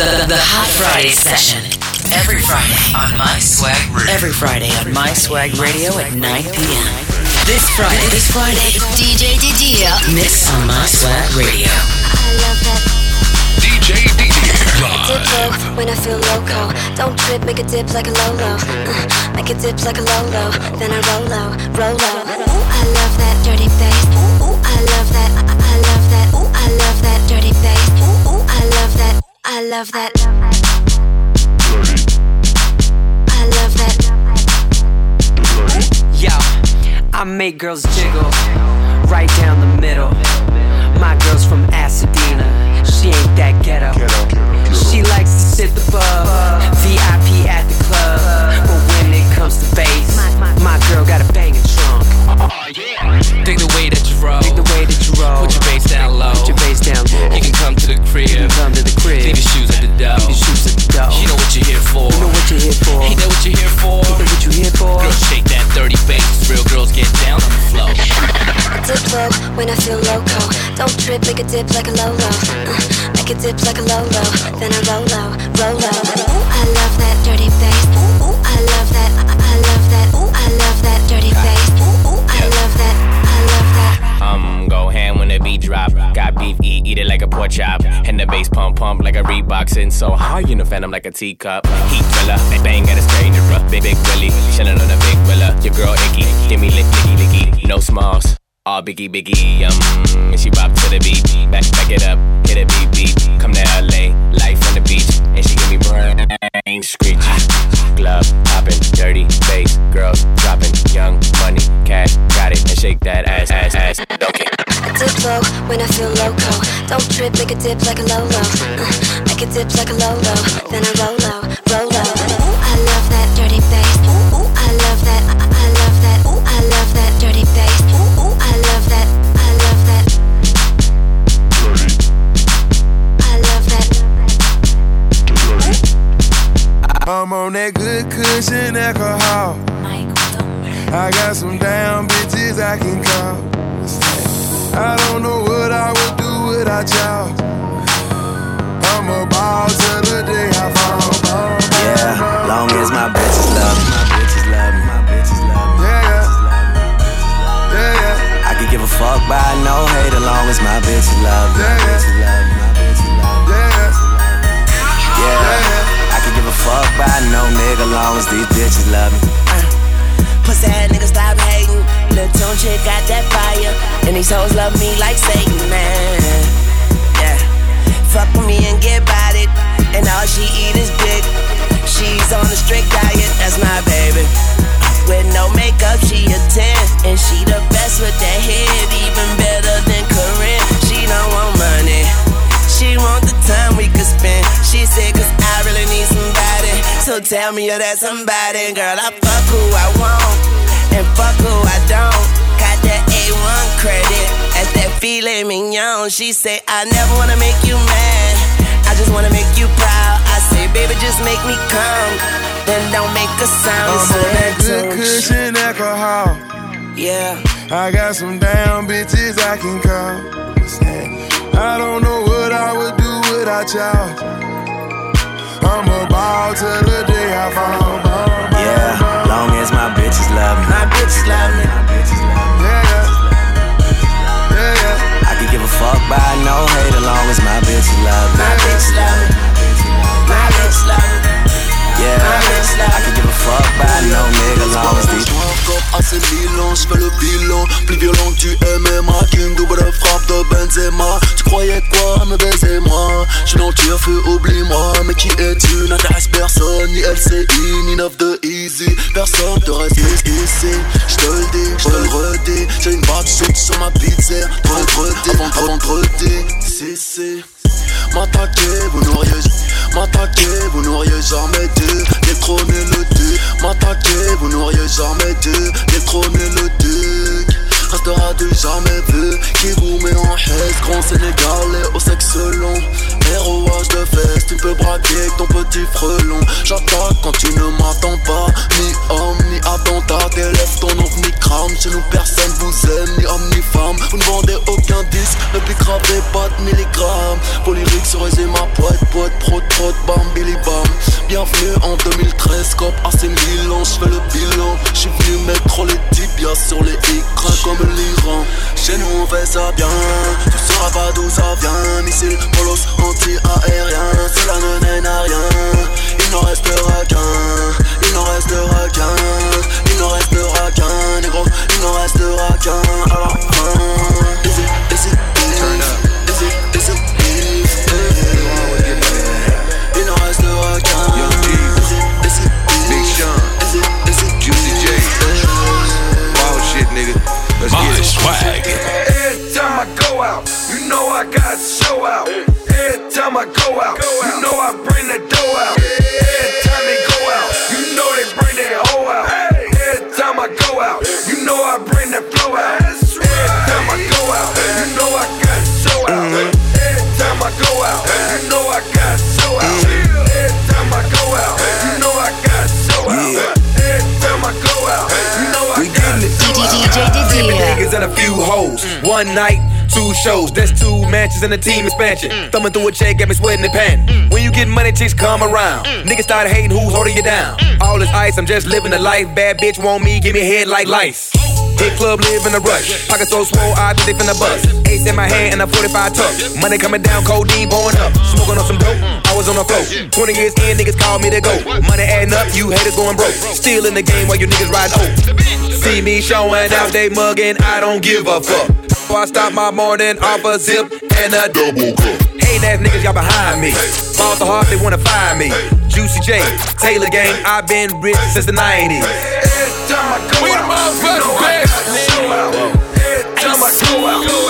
The, the Hot Friday session. Every Friday on My Swag Radio. Every Friday on My Swag Radio at 9 p.m. This Friday, this Friday, DJ Didier. Mix on My Swag Radio. I love that. DJ Didier. Dip low when I feel loco. Don't trip, make a dip like a Lolo. Uh, make a dip like a Lolo. Then I roll low, roll low. Ooh, I love that dirty bass. Ooh, ooh, I love that. I, I love that. Ooh, I love that dirty bass. Ooh, ooh, I love that. I love that. I love that. Yo, I make girls jiggle right down the middle. My girl's from Pasadena, she ain't that ghetto. She likes to sit the bub, VIP at the club. But when it comes to bass, my girl got a banging trunk. Think the way that you roll. Dig the way that you roll. Put your bass down low. Put your bass down low. You can come to the crib. You can come to the crib. Leave your shoes at the door. Leave your shoes at the door. You know what you're here for. You know what you're here for. You know what you're here for. You know what you're here for. Girls shake that dirty bass. Real girls get down on the floor. Dip low when I feel loco. Don't trip, make a dip like a Lolo. Uh, make a dip like a Lolo. Then I roll low, roll low. Ooh, I love that dirty bass. Ooh, ooh, I love that. I, I love that. Ooh, I love that dirty bass. Go ham when the beat drop. Got beef, eat, eat it like a pork chop. And the bass pump, pump like a Reebok. Sitting so hard, you know, phantom like a teacup. Heat thriller, bang, at a stranger. Big, big Willie, chillin' on a big willa. Your girl icky, give me lick, licky, licky. No smalls. All biggie, biggie, um, and she bop to the beat. Back, back it up, hit a beat, beat. Come to LA, life on the beach, and she give me brain screechy. Glove popping, dirty bass, girls dropping, young money, cash, got it, and shake that ass, ass, when I feel loco. Don't trip, make a dip like a Lolo. Uh, make a dip like a Lolo. Then I roll low, roll low. Ooh, I love that dirty bass. Ooh, ooh, I love that. I, I love that. Ooh, I love that dirty bass. Ooh, ooh, I love that. I love that. I love that. I'm on that good cushion alcohol. I got some damn bitches I can call. I don't know what I would do without y'all. I'm a ball till the day I fall. fall, fall, Yeah, long as my bitches love me, my bitches love me, my bitches love me. Yeah, yeah. Yeah, yeah. I could give a fuck by no hate, as long as my bitches love me, my Yeah, yeah. bitches love me, my bitches love me. Yeah, Yeah, I could give a fuck by no nigga, long as these bitches love me. Uh, pussy ass nigga stop hating. Lil' Tunechi got that fire. And these hoes love me like Satan, man. Yeah. Fuck with me and get about it. And all she eat is dick. She's on a strict diet, that's my baby. With no makeup, she a 10. And she the best with that head, even better than Karrine. She don't want money. She want the time we could spend. She said, cause I really need somebody. So tell me you're that somebody. Girl, I fuck who I want. And fuck who I don't. Got that A1 credit. That's that filet mignon. She say, I never wanna make you mad. I just wanna make you proud. I say, baby, just make me come. Then don't make a sound. I'm So on that good cushion alcohol. Yeah. I got some damn bitches I can call. I don't know what I would do without y'all. Hate, as long my bitches love Assez Milan, je fais le bilan. Plus violent que du MMA qu'une double frappe de Benzema. Tu croyais quoi me baiser moi Je suis dans le feu oublie-moi. Mais qui es-tu? N'intéresse personne Ni LCI, ni 9 de Easy. Personne te reste ici. Je te le dis, je te le redis. J'ai une chute sur ma pizza. Vendredi, avant vendredi. Si, si M'attaquer, vous n'auriez M'attaquer, vous n'auriez jamais dû Détrôner le duc M'attaquer, vous n'auriez jamais dû Détrôner le duc Restera du jamais vu Qui vous met en haisse Grand Sénégalais au sexe long. ROH de fesses Tu peux braquer avec ton petit frelon. J'attaque quand tu ne m'attends pas. Ni homme, ni attentat Élève ton nom, ni crame Chez nous personne vous aime, ni homme, ni femme. Vous ne vendez aucun disque Ne plus pas de milligrammes. Vos lyriques sur ma poète, poète, prod, prod bienvenue en 2013 Cop AC Milan, je fais le bilan. Je suis venu mettre les tibias sur les écrans comme Chez nous on fait ça bien, tu sauras pas d'où ça vient. Missile, polos, anti-aérien, cela ne mène à rien. Il n'en restera qu'un, il n'en restera qu'un. Il n'en restera qu'un, négro, il n'en restera qu'un. À la easy, swag. Every time I go out, you know I got show out. Every time I go out, you know I bring the dough out. Every time they go out, you know they bring their hoe out. Every time I go out, you know I bring the flow out. Every time I go out, you know I got show out. Mm-hmm. Every time I go out, you know Three niggas and a few hoes. One night, two shows. That's two matches and a team expansion. Mm. Thumbing through a check, got me sweating and panting. Mm. When you get money, chicks come around. Mm. Niggas start hating who's holding you down. All this ice, I'm just living the life. Bad bitch want me, give me head like lice. Hit club, live in a rush. Pocket so swole, I think they finna bust. Ace in my hand and a 45 tuck. Money coming down, codeine pouring up. Smoking on some dope, I was on the floor. 20 years in, niggas call me to go. Money adding up, you haters going broke. Still in the game while you niggas riding oak. See me showing out, they mugging, I don't give a fuck. So I start my morning off a zip and a double cup. Hating ass niggas, y'all behind me. Fall so hard, they wanna find me. Juicy J, Taylor Gang, I've been rich since the 90s. Every time I go We out, you know I got to show out. Every time I go out,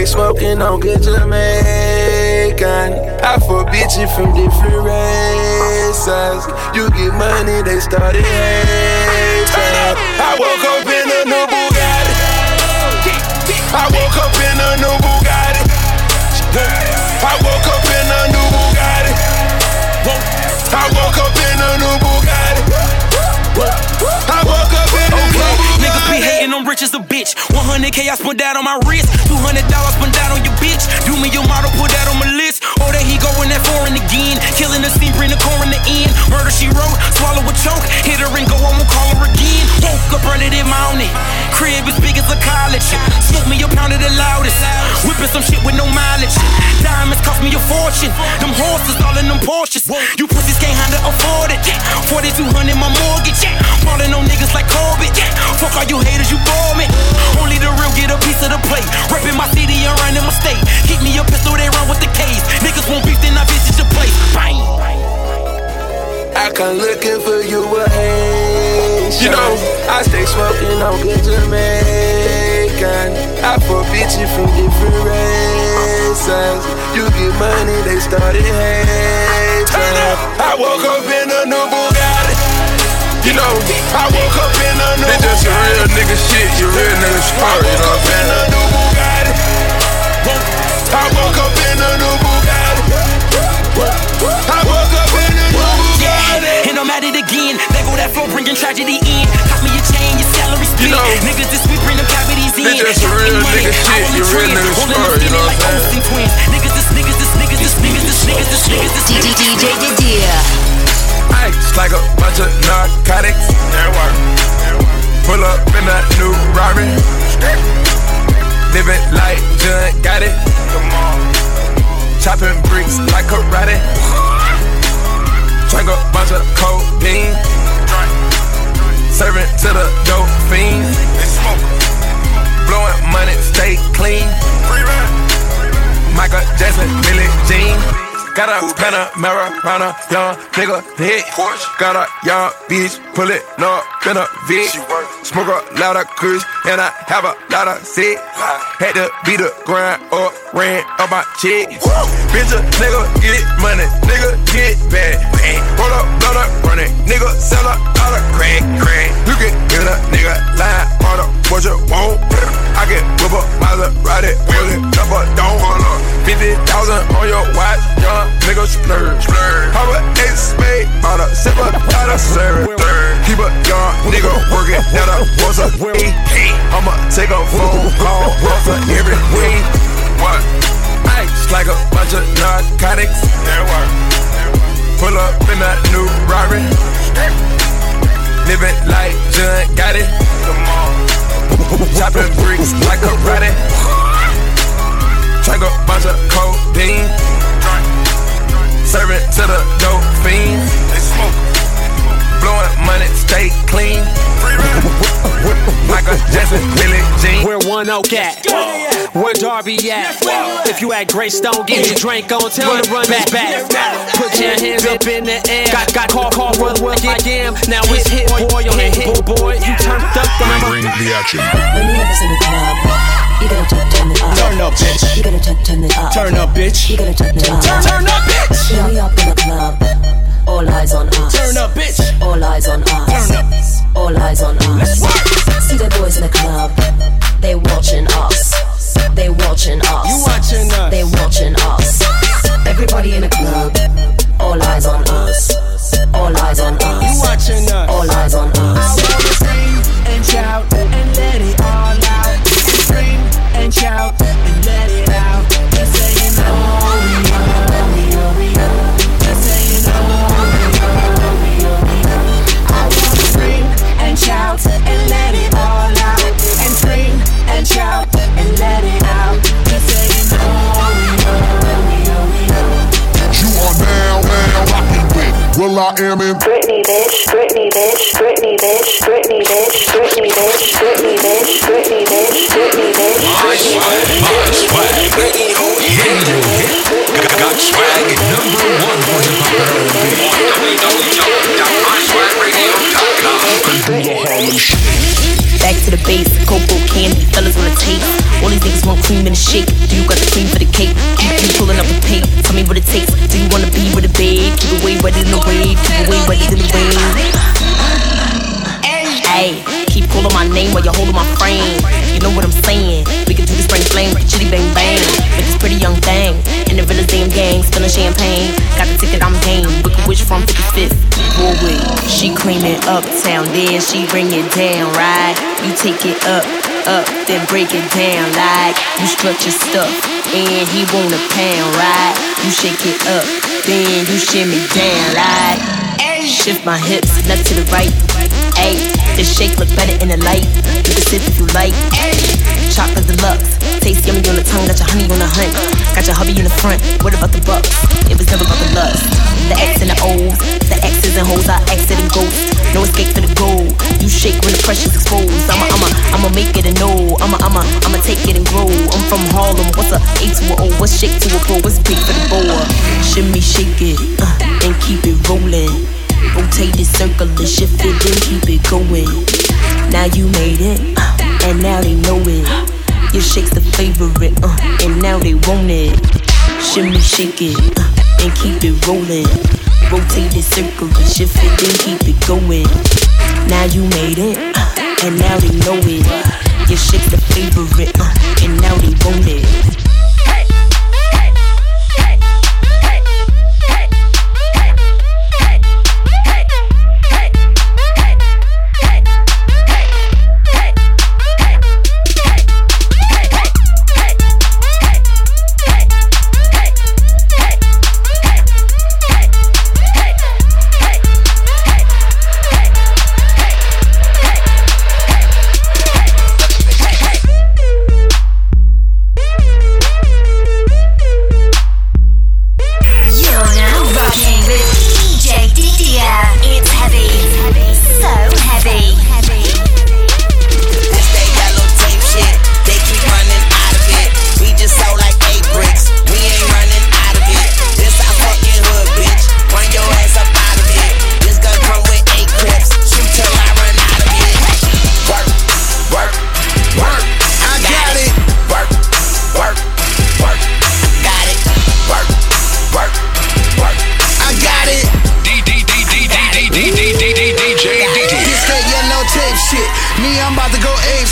Stay smoking on good Jamaican. I forbid you from different races. You get money, they started 100k I spent that on my wrist. 200 dollars spent that on your bitch. Do me your model, put that on my list. Oh, there he going that foreign again. Killing the scene, bring the core in the end. Murder she wrote, swallow a choke. Hit her and go, I won't call her again. Woke up running in mountain. Crib as big as a college. Smoke me a pound of the loudest. Whipping some shit with no mileage. Diamonds cost me a fortune. Them horses all in them Porsches. You pussies can't handle afford it. 4200 my mortgage. Falling on niggas like Corbett. Fuck all you haters, you bore me. Only the real get a piece of the plate. Reppin' my city and running my state. Keep me a pistol, they run with the case. Niggas won't beef, then I visit your place. Bang. I come looking for you a Haitian. You know, I stay smoking on good Jamaican. I forbid you from different races. You get money, they started hating. I woke up in a new Bugatti. You know, I woke up in a new This just a real nigga shit, you real nigga smart, you know what I'm in saying? a new Bugatti. I woke up in a new. I woke up in a new Bugatti. And I'm at it again. There go that flow, bringing tragedy in. Cop me a chain, your salary split. You know, niggas this week bring them cavities in. this just a Counting real money, nigga I shit, on the you real trends, nigga holding smart, the you know what I'm like saying? Olsen twins. Niggas this, niggas this, niggas this, niggas this, niggas this, niggas this, niggas this. DJ Didier. Ice like a bunch of narcotics. Pull up in a new Rari. Living like John got it. Chopping bricks like karate. Drink a bunch of codeine. Serving to the dope fiend. Blowing money, stay clean. Michael Jackson, Billie Jean. Got a Panamera, round a young nigga hit. Got a young bitch, pull it up in a Vic. Smoke a lot of kush, and I have a lot of sick. Had to beat the grind up, ran up my check. Bitch, a nigga get money, nigga get bad. Bang. Roll up, blow up, running, nigga sell up, dollar the crack, crack. You can get a nigga lie, all what you want. I can whip up Maserati, wheeling up a don't hold up. 50,000 on your watch, young nigga splurge. splurge. Pop a ace spade, bought sip of, got a serve. Keep a young nigga working now the once a week. I'ma take a phone call, for every week. What? Ice like a bunch of narcotics. Pull up in that new Rari. Living like John got it. Chopping bricks like a karate. Take a bunch of codeine. Serve it to the dope fiends. They smoke. Blowing money, stay clean. Michael Jackson, Billie Jean. Where one oak at? Where Darby at? If you at Greystone, get your drink on. Tell me to run back back. Put your hands up in the air. Got got call call run run like am. Now it's hit boy on the hit boy. You turned up, then I'm Bring the action. When you have us in the club, you gotta turn, turn it up. Turn up, bitch. You gotta turn, turn it up. Turn up, bitch. You gotta turn it up. Turn, turn up, bitch. When we up in the club, all eyes on us. Turn up, bitch. All eyes on us. Turn up. All eyes on Hey, keep calling my name while you're holding my frame. You know what I'm saying? We can do this brain flame, chitty bang bang. This pretty young thing. In the damn gang, spilling champagne. Got the ticket, I'm game. Wicked witch from 55th. Broadway. She claiming uptown, then she bring it down, right? You take it up, up, then break it down like you strut your stuff. And he want a pound, right? You shake it up, then you shimmy down like. Shift my hips, left to the right. Ayy, this shake look better in the light. You can sip if you like. Chocolate deluxe, taste yummy on the tongue, got your honey on the hunt. Got your hubby in the front. What about the bucks? It was never about the lust. The X and the O's, the X's and hoes, I exit and ghost. No escape for the goal. You shake when the pressure's exposed. I'ma, I'ma, I'ma make it a no. I'ma, I'ma, I'ma take it and grow. I'm from Harlem. What's a A to a O? What's shake to a pro? What's big for the boa? Shimmy, shake it, uh, and keep it rolling. Rotate it, circle it, shift it, then keep it going. Now you made it, uh, and now they know it. Your shake's the favorite, uh, and now they want it. Shimmy, shake it, uh, and keep it rolling. Rotate it, circle shift it, then keep it going. Now you made it, uh, and now they know it. Your shake's the favorite, uh, and now they want it.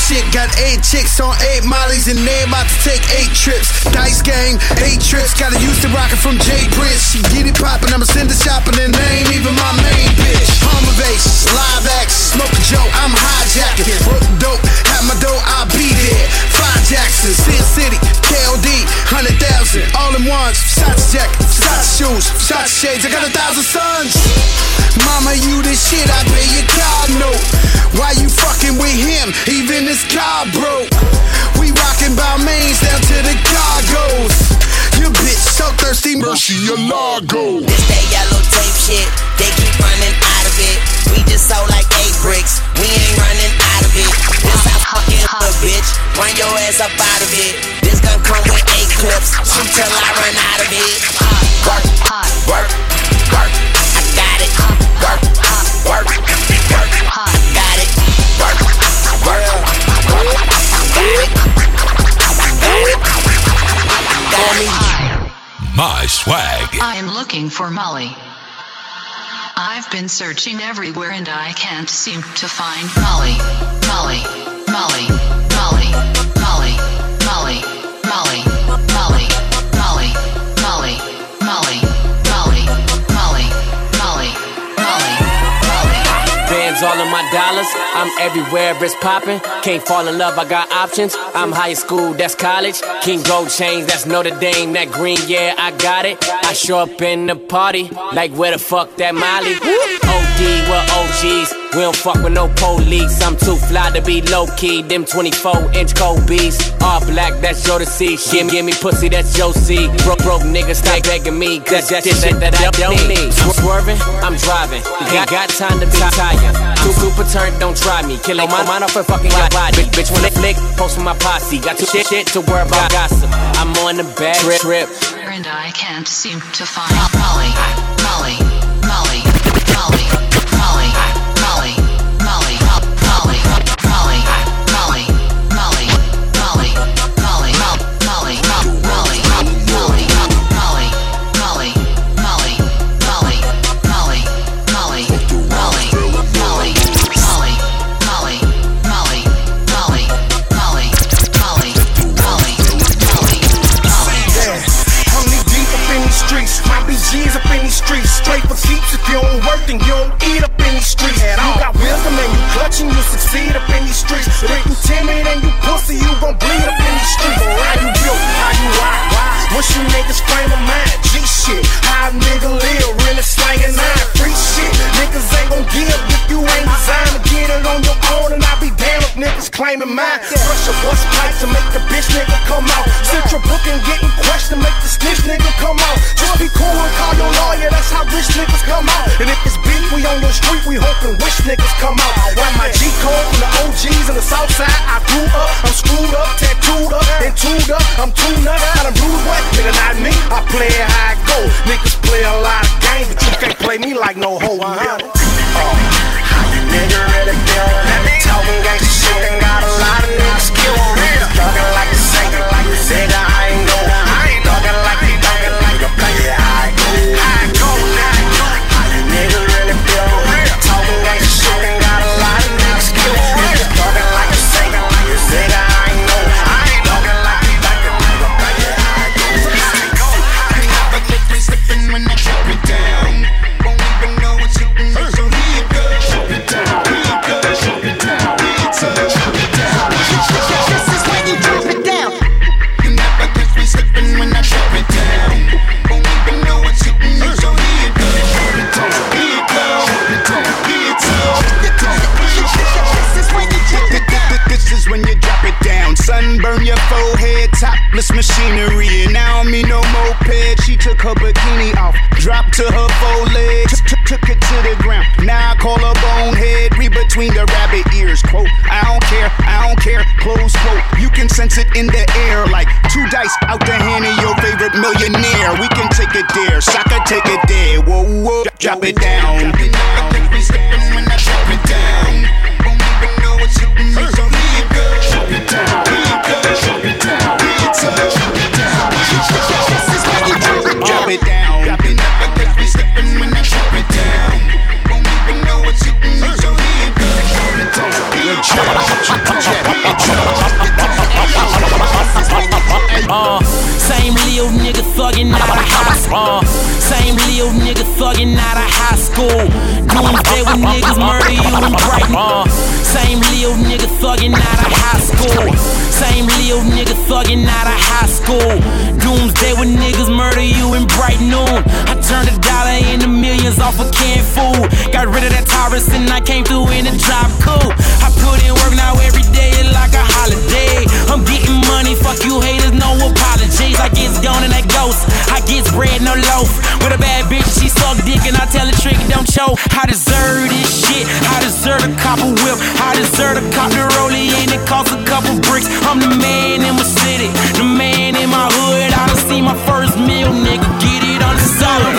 Shit. Got eight chicks on eight mollies and they about to take eight trips. Dice game, eight trips. Got a Houston rocket from Jay Prince. She get it poppin', I'ma send her shopping and they ain't even my main bitch. Home ovations, live action, smoke a joke, I'm hijacking. Broke dope, have my dough, I'll be there. Fly Jackson, Sin City, KOD, 100,000, all in ones. Shots jacket, shots shoes, shots shades. I got a thousand sons. Mama, you the shit, I pay your car note. Why you fucking with him? Even his car broke. We rockin' Balmains down to the cargoes. Your bitch so thirsty, mercy, your lago. This that yellow tape shit, they keep running out of it. We just sold like eight bricks, we ain't running out of it. This I fucking hood, bitch, run your ass up out of it. This gun come with eight clips, shoot till I run out of it. Work, work, work, I got it. Work, work, work, I got it. Work, work, my swag. I'm looking for Molly. I've been searching everywhere and I can't seem to find Molly. Molly, Molly, Molly, Molly, Molly, Molly, Molly. Dollars. I'm everywhere, it's popping. Can't fall in love, I got options. I'm high school, that's college. King Gold Chains, that's Notre Dame. That green, yeah, I got it. I show up in the party, like where the fuck that Molly? OD, we're OGs. We don't fuck with no police. I'm too fly to be low key. Them 24 inch Kobe's. All black, that's your disease. Give me, give me pussy, that's your seed. Broke, broke niggas, stop begging me. Cause that's shit that I don't need. I'm swerving, I'm driving. Got, got time to be tired. Too super turn, don't try me. Kill my mind off a fucking got body. Bitch, when they flick, post with my posse. Got too shit, shit to worry about gossip. I'm on the bad trip. trip. And I can't seem to find Molly. Molly. Molly. Molly. Molly. Molly. Molly. Succeed up in these streets. If you timid and you pussy, you gon' bleed up in these streets. How you built? How you ride? What's you niggas frame of mind? G shit. How a nigga live? Really slanging nine. Free shit. Niggas ain't gon' give claiming mine. Brush your bust pipe to make the bitch nigga come out. Central booking, getting questioned, make the snitch nigga come out. Just be cool and call your lawyer, that's how rich niggas come out. And if it's beef, we on the street, we hoping wish niggas come out. Got my G code from the OGs in the south side. I grew up, I'm screwed up, tattooed up, and tuned up. I'm tuned up, got a bruised what? Nigga, not me. I play it how I go. Niggas play a lot of games, but you can't play me like no hoe. Uh-huh nigga really feeling it. Talking gangsta shit and got a lot of niggas killin'. it. Thuggin' like a singer, like a nigga. Bread, no loaf. With a bad bitch, she suck dick and I tell trick, don't choke. I deserve this shit. I deserve a copper whip. I deserve a it costs a couple bricks. I'm the man in my city, the man in my hood. I done my first meal, nigga. Get it on the.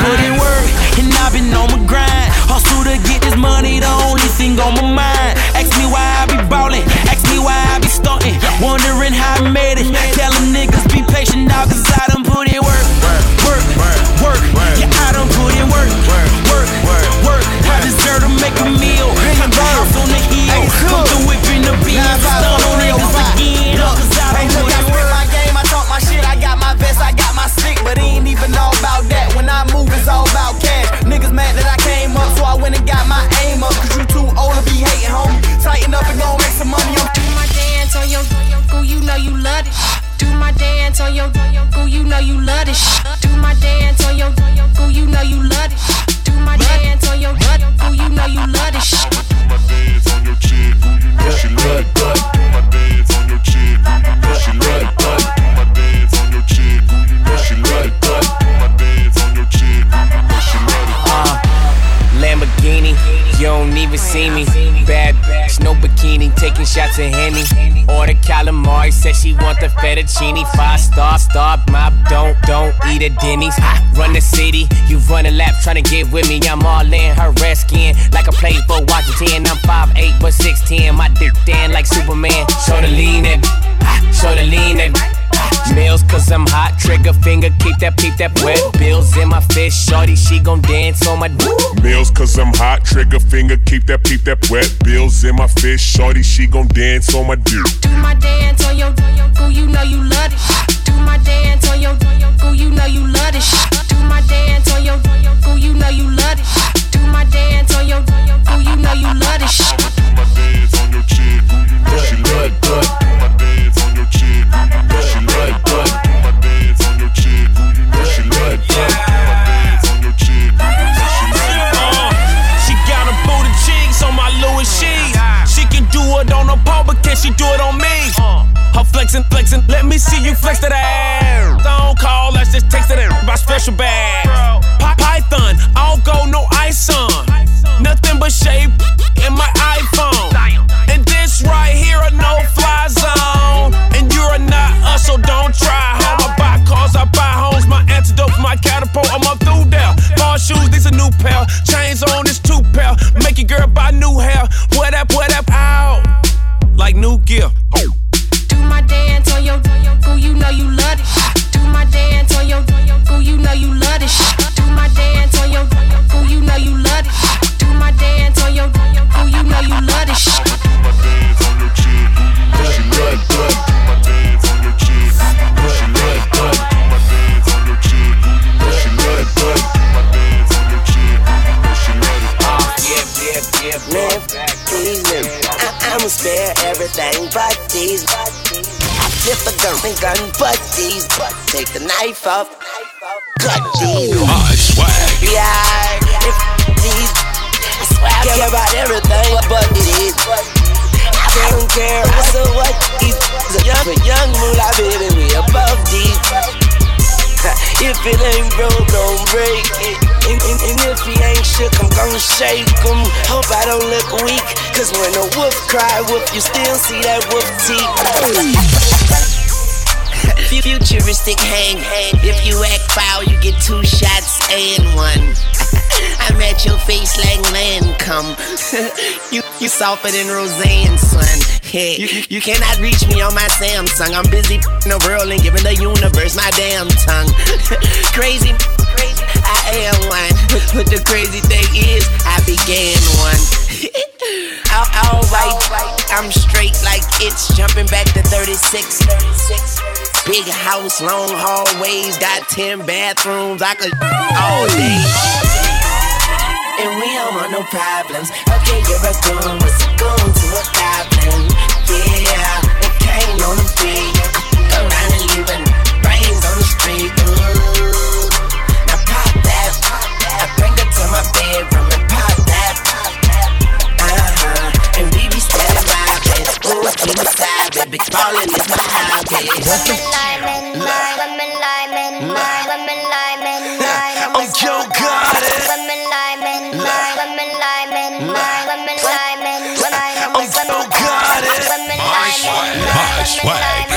Put in work and I've been on my grind. Hustle to get this money, the only thing on my know you shots of Henny. Order calamari, said she want the fettuccine. Five star, star, mob, don't, don't eat at Denny's. I run the city, you run a lap, trying to get with me. I'm all in her red skin, like I played for Washington. I'm 5'8, but 6'10, my dick thin like Superman. Show the lean it, show the lean it. Meals cause I'm hot, trigger finger, keep that, peep that wet. Bills in my fist, shorty, she gon' dance on my Meals cause I'm hot, trigger finger, keep that peep that wet. Bills in my fist, shorty, she gon' dance on my dick. Do my dance on your go, you know you love it. Do my dance on your go, you know you love it. Do my dance on your go, you know you love it. Do my dance on your go, you know you love it. She she do it on me? Her flexing, flexing, let me see you flex that ass. Don't call, let's just text it in my special bag. Ain't don't break it. And, and, and if he ain't shook, I'm gon' shake him. Hope I don't look weak. Cause when a wolf cry, wolf, you still see that wolf teeth. Futuristic hang, hang. If you act foul, you get two shots and one. I'm at your face like Lancome. you you softer than Roseanne, son. Hey, you, you cannot reach me on my Samsung. I'm busy f***ing the world and giving the universe my damn tongue. crazy, crazy, I am one. But the crazy thing is, I began one. All- Alright, I'm straight like it's jumping back to 36. Big house, long hallways, got 10 bathrooms. I could all day and we don't want no problems. Okay, you're a goon, but a goon to a goblin. Yeah, it came on the beat. Go around and leave it. brains on the street. Ooh. Now pop that. I bring it to my bedroom and pop that. Uh huh. And we be steady vibing. Ooh, we be savage. Big ballin' is my hobby. What's the swag, swag.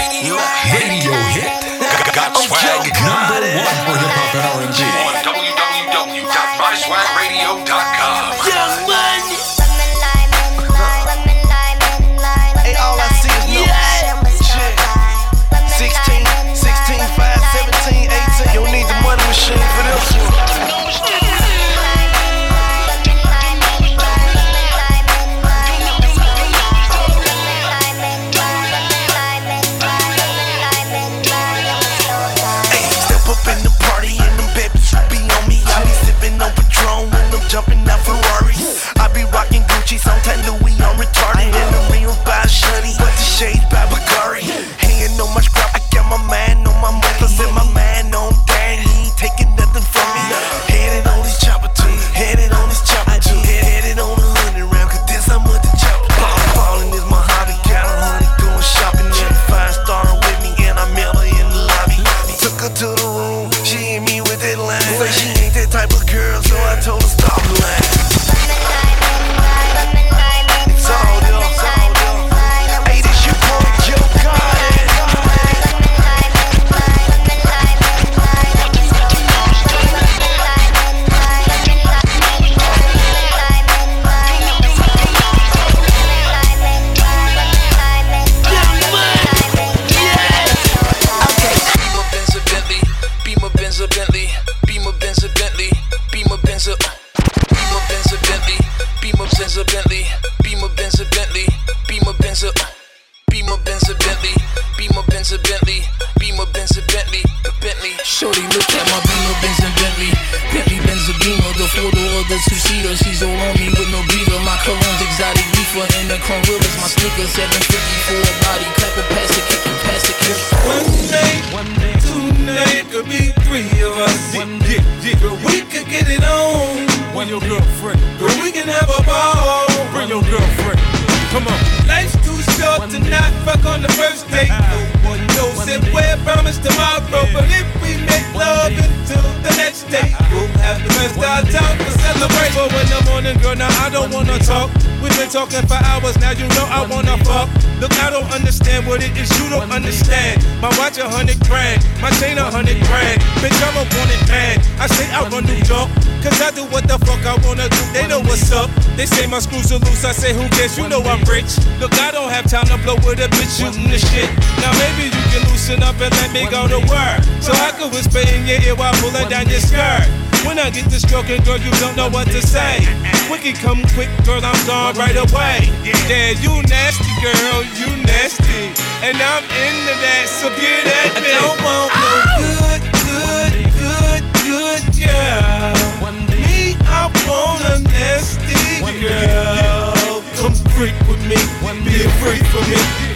But when I'm on the girl, now I don't wanna talk. We've been talking for hours, now you know I wanna fuck. Look, I don't understand what it is you don't understand. My watch a hundred grand, my chain a hundred grand. Bitch, I'm a wanted man. I say I run New York, cause I do what the fuck I wanna do. They know what's up. They say my screws are loose, I say who cares? You know I'm rich. Look, I don't have time to blow with a bitch shooting the shit. Now maybe you can loosen up and let me go to work. So I can whisper in your ear while pulling down your skirt. When I get to stroking, girl, you don't know what to say. Quicky come quick, girl, I'm gone right away. Yeah, you nasty, girl, you nasty. And I'm into that, so get at me. I don't want no oh! good, good, good, good girl. Me, I want a nasty girl. Come freak with me, be a freak for me.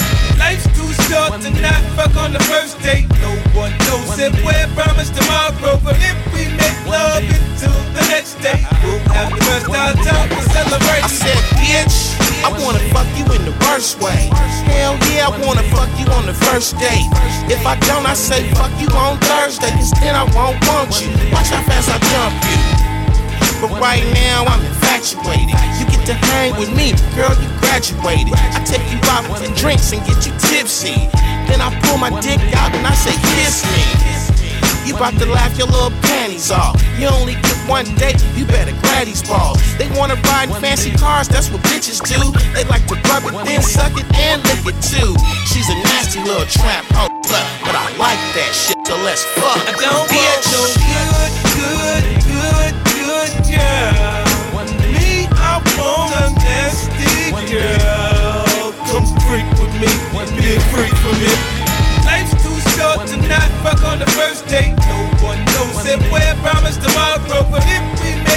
Life's too short to not fuck on the first date. No one knows if we're promised tomorrow, but if we make love until the next day, we'll have the best time to celebrate. I said, bitch, I wanna fuck you in the worst way. Hell yeah, I wanna fuck you on the first date. If I don't, I say fuck you on Thursday, cause then I won't want you. Watch how fast I jump you. But right now I'm infatuated. You get to hang with me, girl, you graduated. I take you out for drinks and get you tipsy. Then I pull my dick out and I say, kiss me. You about to laugh your little panties off. You only get one date, you better grab these balls. They wanna ride in fancy cars, that's what bitches do. They like to rub it, then suck it, and lick it too. She's a nasty little tramp, oh, but I like that shit, so let's fuck. I don't want bitch. no good, good, good, good girl. Me, I want a nasty girl. Come freak with me, be a freak for me. Life's too short to not fuck on the first date. No one knows if we're promised tomorrow, but if we make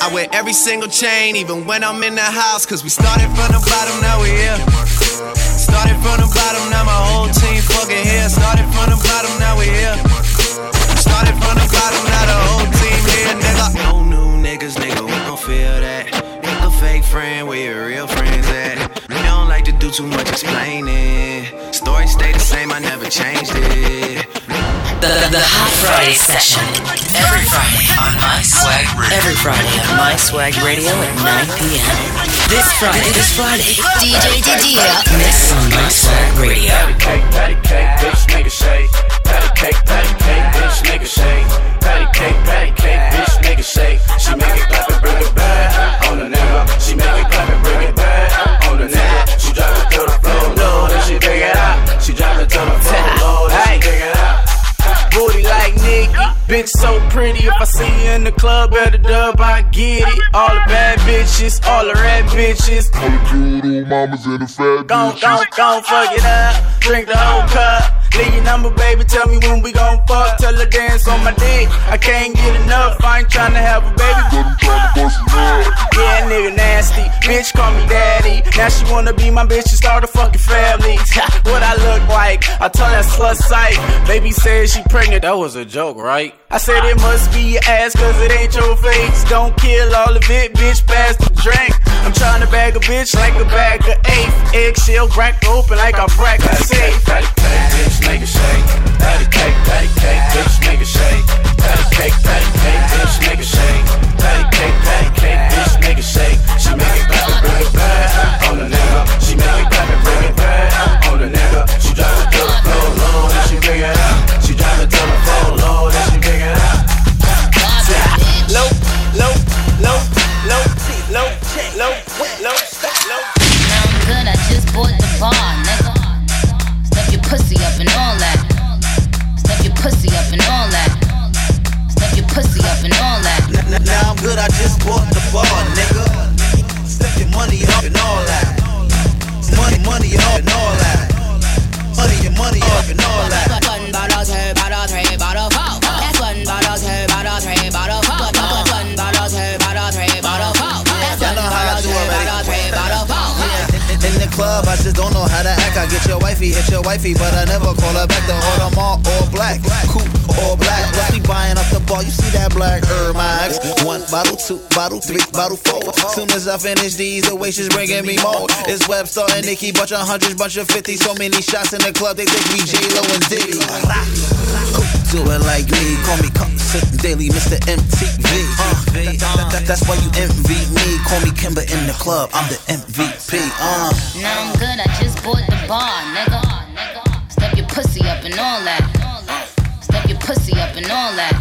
I wear every single chain, even when I'm in the house. Cause we started from the bottom, now we here. Started from the bottom, now my whole team fucking here. Started from the bottom, now we here. Started from the bottom, now the whole team here, nigga. No new niggas, nigga, we gon' feel that. Pick a fake friend, where your real friends at? We don't like to do too much explaining. Story stay the same, I never changed it. The, the, the Hot Friday session. Every Friday on My Swag Radio. Every Friday on My Swag Radio at 9 p.m. This Friday, this Friday, DJ Didier Mix on My Swag Radio. Patty cake, patty cake, bitch, nigga shake. Patty cake, patty cake, bitch, nigga shake. Patty cake, patty cake, bitch, nigga shake. She make it clap bitch so pretty. If I see you in the club at the dub, I get it. All the bad bitches, all the red bitches. All the cute old mamas and the fat Gon' bitches. gon' gon' fuck it up, drink the whole cup. Leave your number, baby. Tell me when we gon' fuck. Tell her dance on my dick. I can't get enough. I ain't tryna have a baby. Yeah, nigga nasty. Bitch call me daddy. Now she wanna be my bitch and start a fucking family. what I look like? I told that slut sight. Baby said she pregnant. That was a joke, right? I said it must be your ass cause it ain't your face. Don't kill all of it, bitch. Pass the drink. I'm tryna bag a bitch like a bag of eighth. Eggshell cracked open like a brack of safe. Patty cake, bitch, nigga shake. Patty cake, patty cake, bitch, nigga shake. Patty cake, patty cake, bitch, nigga shake. Patty cake, patty cake, bitch, nigga shake. Low, low, low. Now I'm good, I just bought the bar, nigga. Stuff your pussy up and all that. Stuff your pussy up and all that. Stuff your pussy up and all that. N- n- Now I'm good, I just bought the bar, nigga. Step your money up and all that. Money, money up and all that. Money, your money up and all that. Club, I just don't know how to act. I get your wifey, hit your wifey, but I never call her back. The order all, all black, coupe, all black. Let's buying up the ball. You see that black Air Max? One bottle, two bottle, three bottle, four. Soon as I finish these, the way she's bringing me more. It's Webster and Nicki, bunch of hundreds, bunch of fifties. So many shots in the club, they think we J Lo and Diddy. Do it like me, call me constant daily, Mr. MTV. Uh, that- that- that- that's why you envy me. Call me Kimber in the club, I'm the MVP. Uh. Now I'm good, I just bought the bar, nigga. Stuff your pussy up and all that. Stuff your pussy up and all that.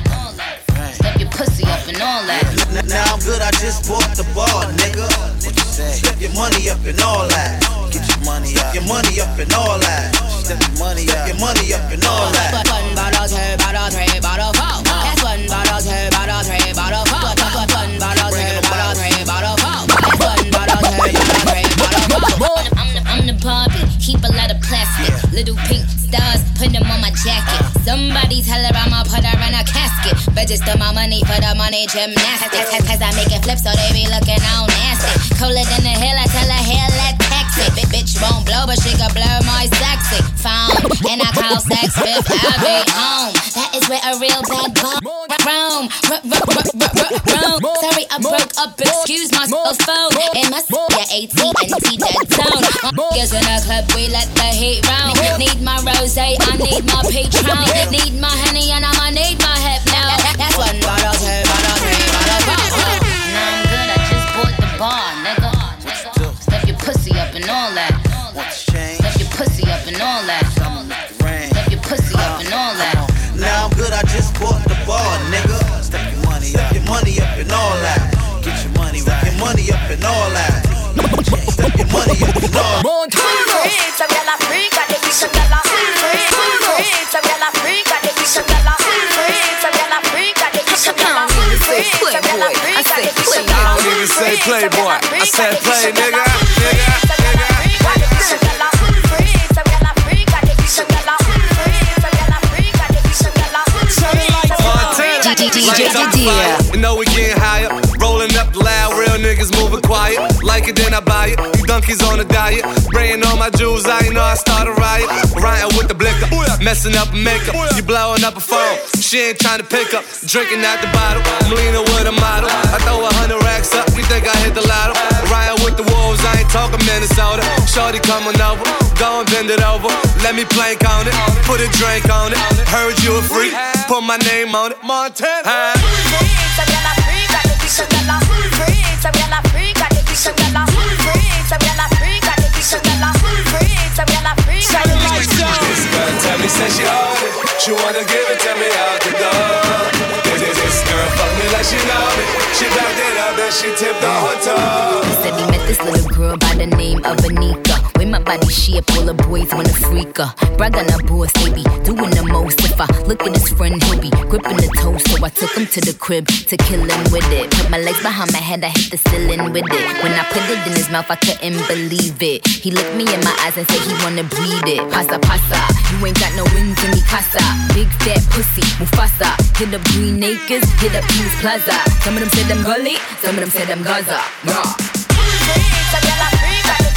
Stuff your pussy up and all that. N- Now I'm good, I just bought the bar, nigga. What you say? Step your money up and all that. Get your money up. Your money up and all that. Step your money up. Your money up and all that. One bottle, two bottle, three bottle, four. That's one bottle, two bottle, three bottle, four. One bottle, two bottle, three bottle, four. That's one bottle, two bottle, three bottle, four. I'm the, I'm the Barbie, keep a lot of plastic. Little pink stars, put them on my jacket. Uh-huh. Somebody tell her I'ma put her in a casket. Register my money for the money gymnastics. Cause, cause I make it flip so they be looking all nasty. Colder than the hill, I tell her hair let taxi. Bi- bitch won't blow, but she can blur my sexy phone. And I call sex I be home. That is where a real bad boy. Rome, r- r- r- r- r- Rome. Sorry, I broke up. Excuse my phone. And my yeah, AT&T that zone. Niggas in the club, we let the heat round. Need my rose, I need my patron. Need my honey, and I'ma Step your money up and all Freak, some gyal a freak, and they some gyal a freak. Freak, some gyal a freak, and they some gyal a freak. Some gyal a freak, and they some gyal a freak. Some gyal a freak, and they some gyal a I don't even say playboy. I said play, nigga. Nigga. nigga. DJ Didier. You know we getting higher. Quiet. Like it, then I buy it. You donkeys on a diet. Bringing all my jewels, I ain't know I start a riot. Riding with the blicker. Messing up makeup. You blowing up a phone. She ain't trying to pick up. Drinking out the bottle. I'm leaning with a model. I throw a hundred racks up. You think I hit the lotto? Riding with the wolves, I ain't talking Minnesota. Shorty coming over. Go and bend it over. Let me plank on it. Put a drink on it. Heard you a freak. Put my name on it. Montana. Huh? This girl tell me say she on it. She wanna give it to me out the door. This, this, this girl fuck me like she know me. She backed it up and she tipped on her toe. He said he met this little girl by the name of Anika. Body shape, all the boys wanna freak her. Brag on her boss, they be doing the most. If I look at his friend, he'll be gripping the toast. So I took him to the crib to kill him with it. Put my legs behind my head, I hit the ceiling with it. When I put it in his mouth, I couldn't believe it. He looked me in my eyes and said he wanna breed it. Pasa pasa, you ain't got no wings in me casa. Big fat pussy, Mufasa. Hit up Green Acres, hit up Kings Plaza. Some of them said I'm gully, some of them said I'm Gaza. Yeah.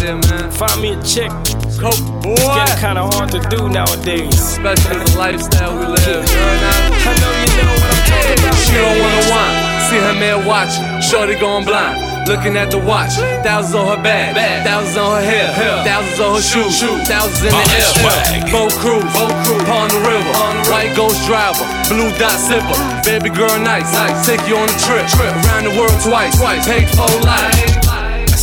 man. Find me a chick. Coke, boy. It's getting kinda hard to do nowadays. Especially the lifestyle we live. I know you know what I'm talking about. She don't wanna whine. See her man watching. Shorty going blind. Looking at the watch. Thousands on her bag. Thousands on her hair. Thousands on her shoes. Thousands in the air. Boat cruise. on the river. White ghost driver. Blue dot sipper. Baby girl nice. Take you on a trip. Around the world twice. Paid for life.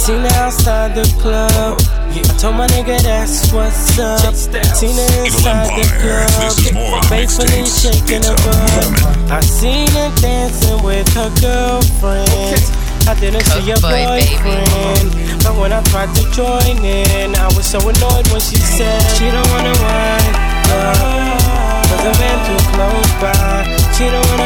I seen her outside the club. Yeah. I told my nigga that's what's up. Seen her inside the club. Faithfully shaking her butt. I seen her dancing with her girlfriends. I didn't see your boyfriend. But when I tried to join in, I was so annoyed when she said she don't wanna wine. No, cause the man too close by. She don't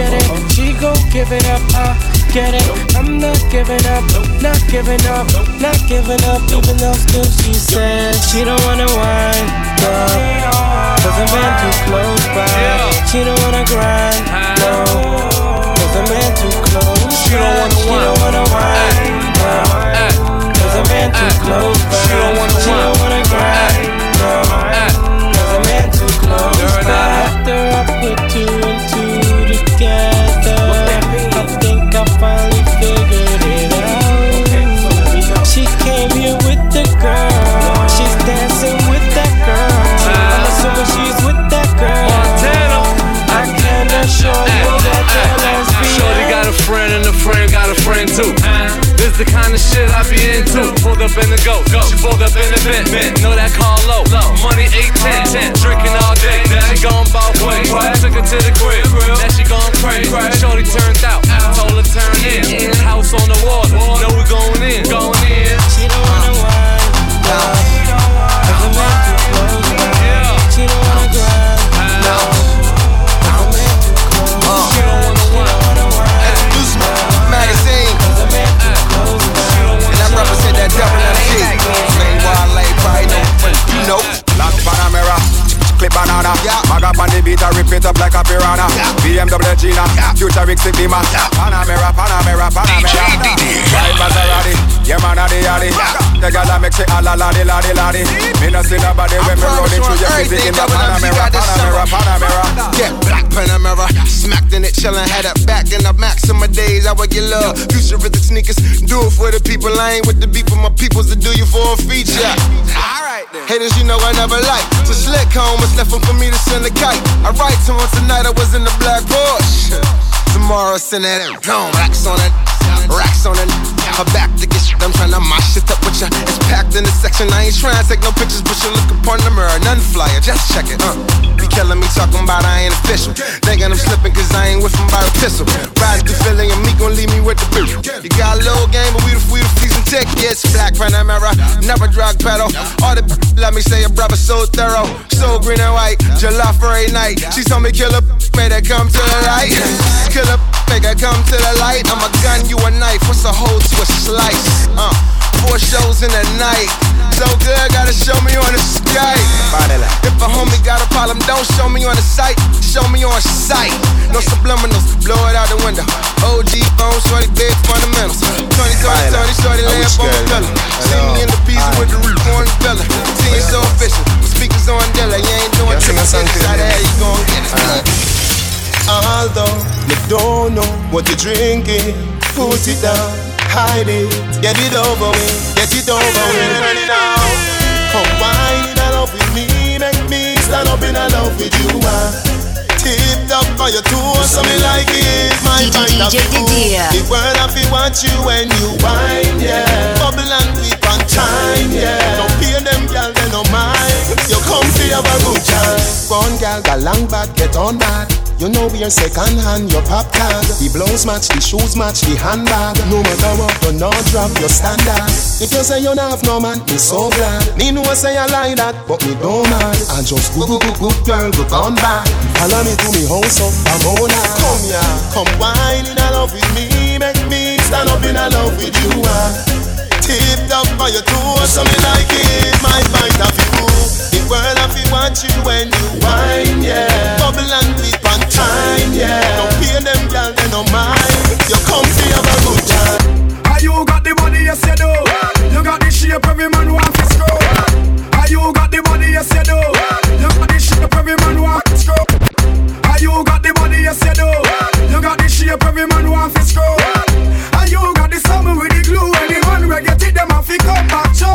get it. She gon' give it up, I'll get it. I'm not giving up, not giving up, not giving up. Even though still she says she don't wanna whine. No, cause the man too close by. She don't wanna grind. No, cause the man too close She don't wanna She don't wanna whine. No, cause the man too close by. She don't wanna She don't wanna grind. No, cause the man too close by. After I put Shorty got a friend and a friend got a friend too. This the kind of shit I be into. Pulled up in the go, she pulled up in the vent. Know that car low, money 810, drinking all day. Now she gone bout way. Took her to the crib, now she gone crazy. Shorty turned out, told her turn in. House on the water, know we going in. Go know. Clip banana. Mag up on the beat, I rip it up like a piranha. BMW Gina, futuristic Lima. Panamera, Panamera, Panamera. Right Maserati, yeah man, a the yaddy. The girl I make say a la la di la di la di. Me no see nobody when me rolling through your city in the Panamera, Panamera, Panamera. Yeah, black Panamera, smacked in it, chillin', had it back in the max of my days. I would get love, futuristic sneakers, do it for the people. I ain't with the beef with my peoples to do you for a feature. Alright then. Haters, you know I never like. So slick home left for me to send a kite. I write to him tonight, I was in the black Porsche. Tomorrow, send that home, racks on it. Racks on it, her back to get shit. I'm tryna mash it up with ya. It's packed in the section. I ain't tryna take no pictures, but you look upon the mirror, none flyer. Just check it, uh. Be killing me talking about I ain't official. Thinking I'm slipping cause I ain't with him by a pistol. Riding through Philly and me gon' leave me with the boot. You got a little game, but we the, we the season tickets. Black Panamera, never drug pedal. All the let me say a brother so thorough. So green and white, July for a night. She told me kill up, made her come to the light. Kill up, make her come to the light. I'm a gun, you a knife. What's a hole to a slice? Uh, four shows in a night. So good, gotta show me on the Skype. If a homie got a problem, don't show me on the site. Show me on sight. No subliminals, blow it out the window. OG phone, shorty, big fundamentals. 20, 20, 20, shorty, lay up on the pillow. See me in the pizza with the roof on the villa. Team so official, speakers on Dilla. You ain't doing tricks, how the hell you gon' get it? Although you don't know what you're drinking, put it down, hide it, get it over with, get it over with. Turn it out. Come wine in love with me, make me stand up in love with you. Uh. Tipped up by your toes, so me like it. My mind you. The world of you want you when you wine, yeah. Bubble and whip on time, yeah. Don't pay them, girl, they no mind. You come to have a good time. One girl got long back, get on that. You know we're second hand, your pop tag The blouse match, the shoes match, the handbag. No matter what, you not drop your standard. If you say you don't have no man, me so glad. Me know I say I lie that, but me don't mind. I just good, go, good, go, girl, go on back. Follow me to me house I'm on Come here, come wine in love with me Make me stand up in a love with you ah. Tipped up by your toes, something like it. My point of view The world of you want you when you wine, yeah. Bubble and on time, yeah. Don't pay them, girl, they no mind. You come to have a good time. Are you got the money, yes you do? You got the shape, every man want to screw Are you got the money, yes you do? You got the shape, every man want to screw Are you got the money, yes you do? You got the shape, every man want to screw Are you got the summer with the glue Any man where you take them off, he come back, show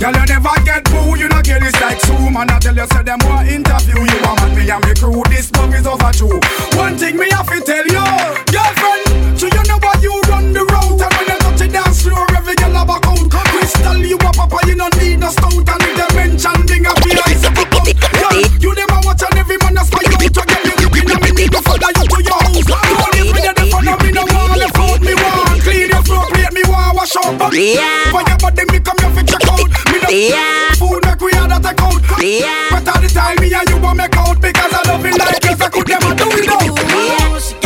Girl, you never get boo, you not get this like Zoom. And I tell you, say them want interview You. Want me and me crew, this love is overdue. One thing me have to tell you Girlfriend, so you know why you run the road. And when you touch it down slow, every girl have a count Crystal, you a papa, you don't need no stout. And if they mention thing, I feel like some Girl, you never watch and up for your body, me come here for check out. Me no food, make we had a take out. But all the time, me and you want make out Because I love it like if I could never do it out She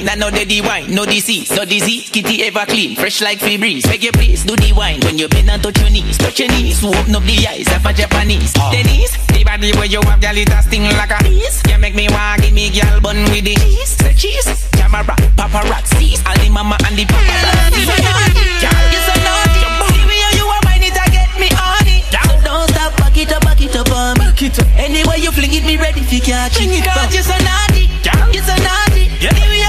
wine, I know the D wine, no disease, no disease. Kitty ever clean, fresh like free breeze. Beg your please, do the wine when you bend and touch your knees, touch your knees. Open up the eyes of a Japanese. Denise, the body where you have, girl, it a sting like a bees. You make me want give me girl bun with the cheese. Say cheese, camera, paparazzi, all the mama and the paparazzi. Girl, you're so naughty. The way you a wine it, get me on it. So don't stop, back it up, back it up on me. Anyway you fling it, me ready for catch it. Cause you're so naughty, You're so naughty. The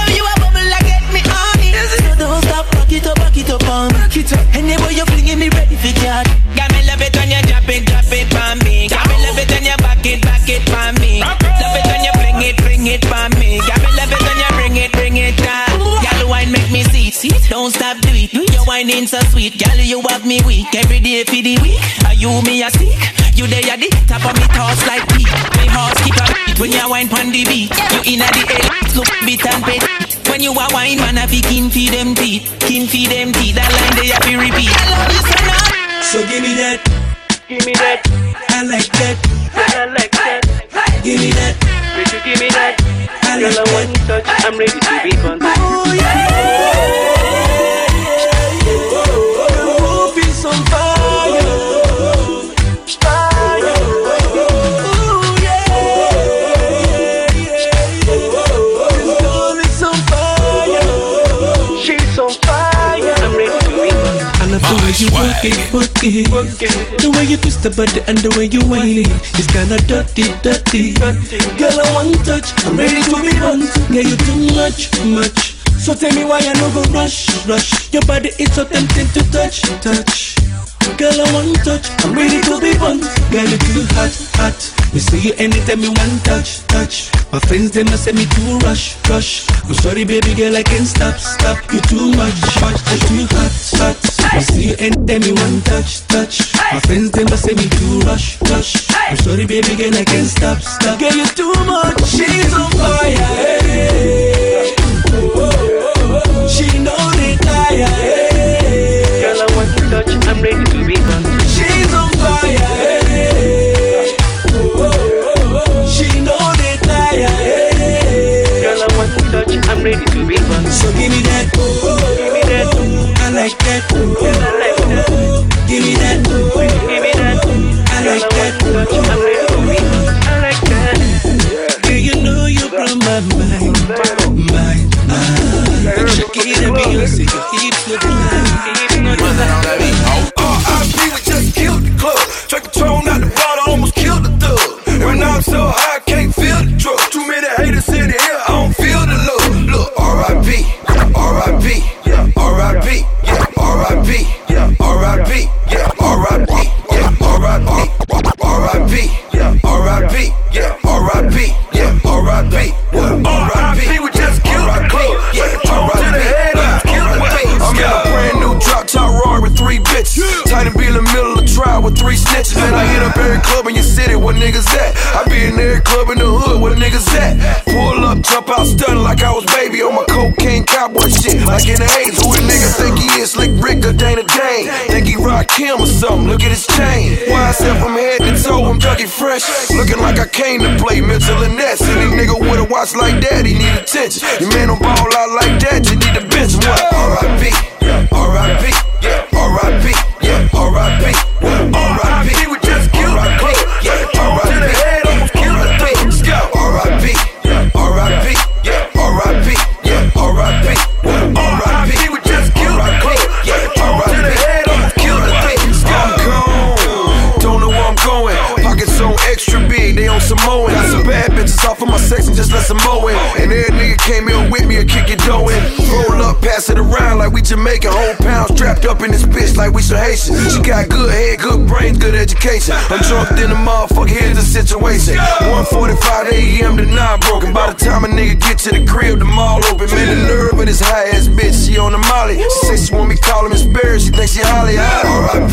it up, back it up on me. Anyway you fling it, me ready for it. Got me love it when you drop it, drop it for me. Got me love it when you back it, back it for me. Love it when you fling it, fling it for me. Got me love it when you bring it, bring it down. Girl, wine make me see it. Don't stop do it. Mm-hmm. Your whining so sweet, girl. You have me weak every day for the week. Are you me a sick? You there at the top of me thoughts like peak. Me heart skip a beat when you wine pon the beat. You inna the elite, look bit and pet. When you a wine, man, I fi kin feed them teeth, kin feed them teeth. That line they have to repeat. I love you so much. So give me that. Give me that. I like that. I like that. Give me that. Make you give me that. I Girl, like I want that. touch. I'm ready to be fun. Oh yeah. You work it, work it. The way you twist the body and the way you whine it. It's kinda dirty, dirty. Girl, I want touch. I'm ready to be on. Yeah, you too much, much. So tell me why I no go rush, rush. Your body is so tempting to touch, touch. Girl, I want touch. I'm ready to be fun. Girl, you too hot, hot. Me see you anytime you want touch, touch. My friends them a say me too rush, rush. I'm sorry, baby girl, I can't stop, stop. You too much, much. You too hot, hot. Me see you anytime you want touch, touch. My friends them a say me too rush, rush. I'm sorry, baby girl, I can't stop, stop. Girl, you too much. She's on fire. Hey. She know they tire. Hey. Girl, I want to touch. I'm ready to be fun. She's on fire. Hey. That. Give me that. I like that. Like. Give me that. I like that. I like you know you blow my mind, mind, mind. Shakira, Beyonce, your hips look bitches. Like in the A's, who a nigga think he is? Slick Rick or Dana Dane? Think he Rakim or something? Look at his chain. Why said from head to toe, I'm Dougie Fresh. Looking like I came to play Mitchell and Ness. Any nigga with a watch like that, he need attention. Your man don't ball out like that, you need him. What? R.I.P. R.I.P. Jamaican. Whole pound strapped up in this bitch like we some Haitian. She got good head, good brains, good education. I'm drunk in the motherfucker, here's the situation. 1:45 a.m. to 9 broken. By the time a nigga get to the crib, the mall open. Man, the nerve of this high ass bitch, she on the molly. She say she want me call him Miss Barry, she think she Halle. R.I.P.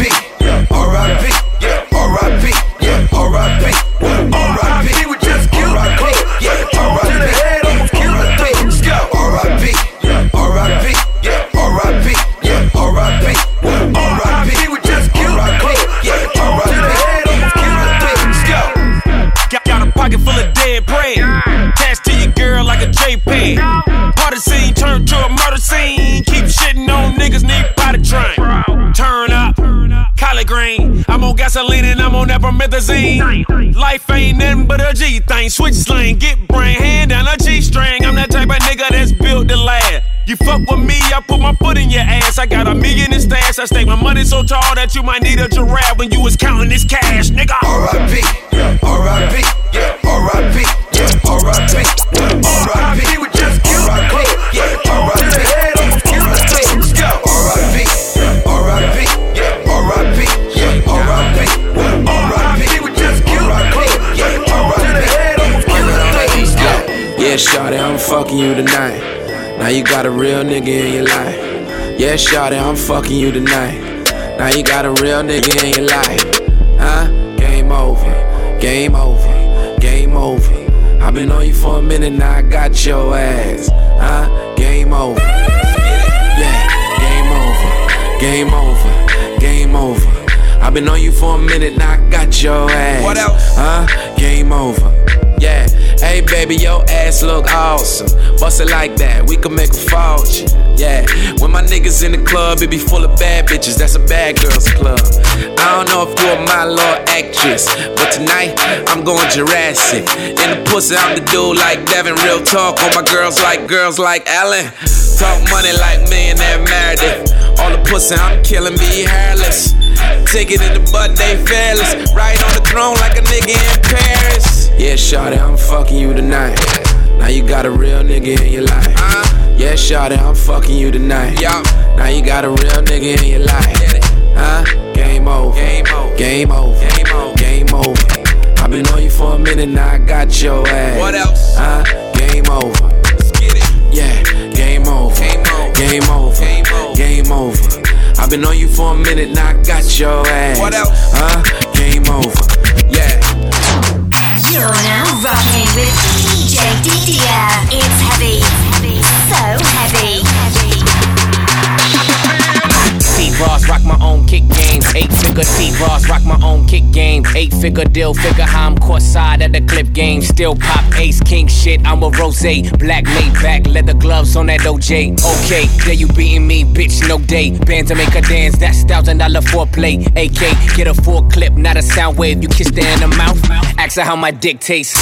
Promethazine. Life ain't nothing but a G thing. Switch slang, get brain, hand down a G string. I'm that type of nigga that's built to last. You fuck with me, I put my foot in your ass. I got a million in stash. I stake my money so tall that you might need a giraffe when you was counting this cash, nigga. R.I.P. R.I.P. R.I.P. R.I.P. R.I.P. fucking you tonight. Now you got a real nigga in your life. Yeah, shawty, I'm fucking you tonight. Now you got a real nigga in your life. Huh? Game over. Game over. Game over. I've been on you for a minute, now I got your ass. Huh? Game over. Yeah, game over. Game over. Game over. I've been on you for a minute, now I got your ass. What else? Huh? Game over. Yeah. Hey baby, your ass look awesome. Bust it like that, we could make a fortune. Yeah. When my niggas in the club, it be full of bad bitches. That's a bad girls club. I don't know if you're my little actress, but tonight I'm going Jurassic. In the pussy, I'm the dude like Devin. Real talk on my girls like girls like Ellen. Talk money like millionaire Meredith. All the pussy I'm killing be hairless. Take it in the butt, they fearless. Right on the throne like a nigga in Paris. Yeah, shawty, I'm fucking you tonight. Now you got a real nigga in your life. Yeah, shawty, I'm fucking you tonight. Now you got a real nigga in your life. Huh? Game over. Game over. Game over. Game over. I've been on you for a minute, now I got your ass. What else? Huh? Game over. Yeah, game over. Game over. Game over. Game over. Game over. I've been on you for a minute, now I got your ass. What else? Huh? Game over. Yeah. You're now rocking with DJ Didier. It's heavy, so heavy. T-Ross rock my own kick game. Eight figure T-Ross rock my own kick game. Eight figure deal, figure how I'm court side at the clip game. Still pop ace king shit. I'm a rose. Black laid back, leather gloves on that OJ. Okay, there you beating me, bitch, no day. Band to make her dance, that's thousand dollar foreplay. AK, get a full clip, not a sound wave. You kissed her in the mouth. Ask her how my dick tastes.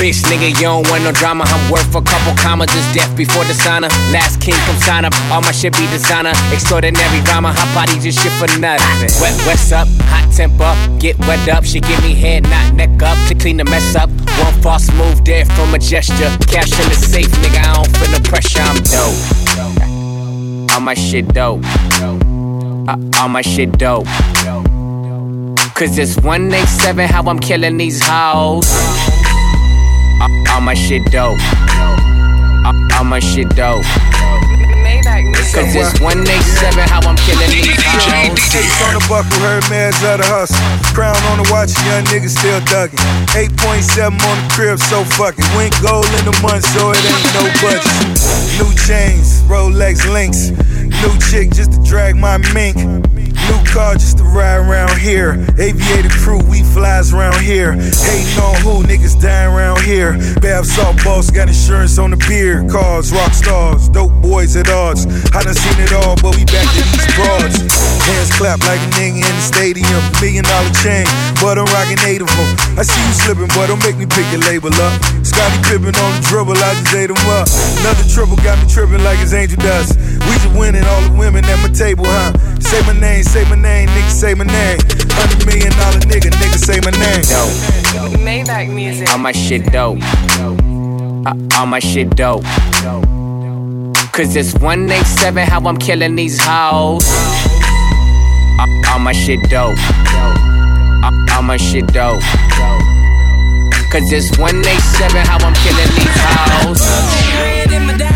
Bitch, nigga, you don't want no drama. I'm worth a couple commas, just death before the signer. Last king, come sign up. All my shit be designer. Extraordinary drama, hot body just shit for nothing. Wet, what's up? Hot temper, get wet up. She give me head, not neck up. To clean the mess up. One false move there from a gesture. Cash in the safe, nigga, I don't feel the pressure. I'm dope. All my shit dope. Uh, all my shit dope. Cause it's 187 how I'm killing these hoes. Uh, all my shit dope. Uh, all my shit dope. Cause it's 187 how I'm killing these hoes. buckle, Hermes of the hustle. Crown on the watch, young niggas still thugging. 8.7 on the crib, so fuck it. Went gold in the month, so it ain't no budget. New chains, Rolex links. New chick just to drag my mink. New car just to ride around here. Aviator crew, we flies around here. Hating on who, niggas dying around here. Bath salt boss got insurance on the beer. Cars, rock stars, dope boys at odds. I done seen it all, but we back to these broads. Hands clap like a nigga in the stadium. Million dollar chain, but I'm rocking eight of them. I see you slipping, but don't make me pick your label up. Scottie Pippen on the dribble, I just ate him up. Another triple got me tripping like it's angel dust. We just winning all the women at my table, huh? Say my name, say my name, nigga, say my name. Hundred million dollar nigga, nigga, say my name. Dope. Maybach music. All my shit dope. Uh, all my shit dope. Cause it's 187 how I'm killing these hoes. Uh, all my shit dope. Uh, all my shit dope. Cause it's 187 how I'm killing these hoes.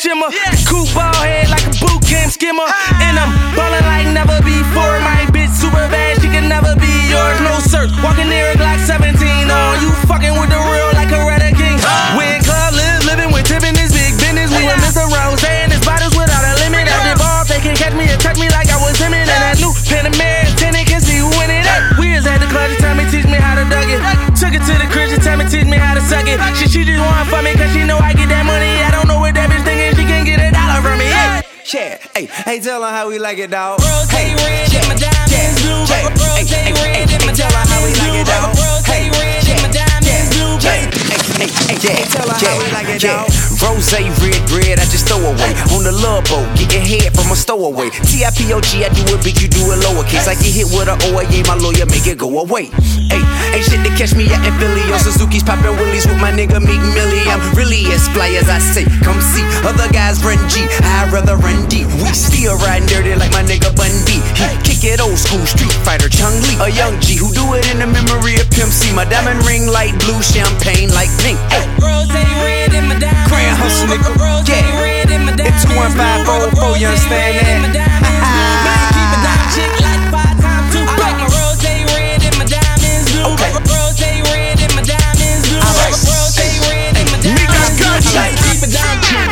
shimmer. Coupe ball head like a boot camp skimmer. And I'm ballin' like never before. My how we like it, dog. Hey, red in my diamonds, blue. Rose red in my tell her how we like it, dog. Rose red in my diamonds, blue. Hey, yeah, tell her how we like it. Rose red bread, I just throw away. On the love boat, getting head from a stowaway. T-I-P-O-G, I do it big, you do it lowercase. I get hit with a OIA, my lawyer make it go away. Hey, ain't shit to catch me out in Philly. On Suzuki's poppin' willies with my nigga Meek Millie. I'm really as fly as I say. Come see, other guys run G, I'd rather run D. We still riding dirty like my nigga Bun B. He kick it old school, Street Fighter, Chung Lee. A young G who do it in the memory of Pimp C. My diamond ring light blue, champagne like pink. Hey. Rose red in my diamonds, Grand hustle, nigga. Yeah. red in my diamonds, It's 21544, you understand that? Keep a dime chick like five times two. I like my rose red in my diamonds, blue. Rose red in my diamonds, blue. Rose red in my diamonds, blue. Keep a dime chick.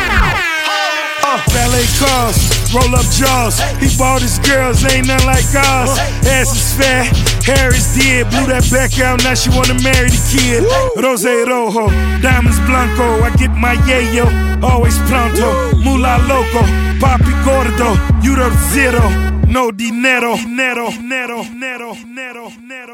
Uh, valet cars, roll up jaws. He bought his girls, ain't nothing like ours. Ass is fat, hair is dead. Blew that back out, now she wanna marry the kid. Rose Rojo, diamonds blanco. I get my yayo, always pronto. Mula loco, papi gordo, you the zero. No dinero, dinero, dinero, dinero, dinero, dinero.